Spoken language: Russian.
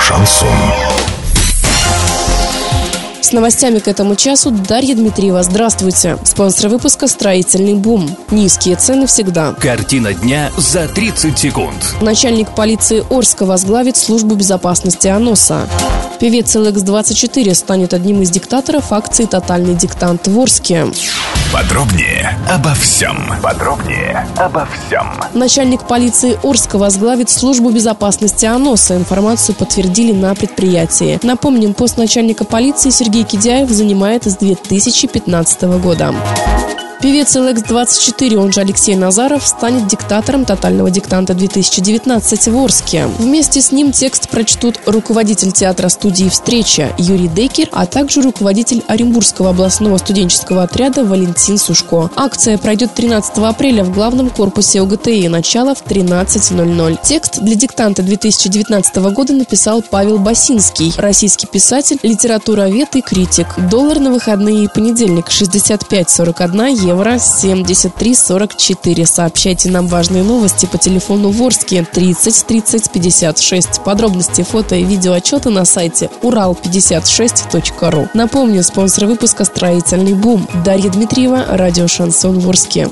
Шансон. С новостями к этому часу Дарья Дмитриева. Здравствуйте. Спонсор выпуска «Строительный бум». Низкие цены всегда. Картина дня за 30 секунд. Начальник полиции Орска возглавит службу безопасности АНОСа. Певец LX24 станет одним из диктаторов акции «Тотальный диктант» в Орске. Подробнее обо всем. Подробнее обо всем. Начальник полиции Орска возглавит службу безопасности АНОСа. Информацию подтвердили на предприятии. Напомним, пост начальника полиции Сергей Кидяев занимает с 2015 года. Певец LX24, он же Алексей Назаров, станет диктатором «Тотального диктанта-2019» в Орске. Вместе с ним текст прочтут руководитель театра студии «Встреча» Юрий Декер, а также руководитель Оренбургского областного студенческого отряда Валентин Сушко. Акция пройдет 13 апреля в главном корпусе ОГТИ. Начало в 13.00. Текст для диктанта 2019 года написал Павел Басинский, российский писатель, литературовед и критик. Доллар на выходные и понедельник 65.41 евро евро 73 44. Сообщайте нам важные новости по телефону Ворске 30 30 56. Подробности фото и видео отчета на сайте урал56.ру. Напомню, спонсор выпуска «Строительный бум». Дарья Дмитриева, радио «Шансон Ворске».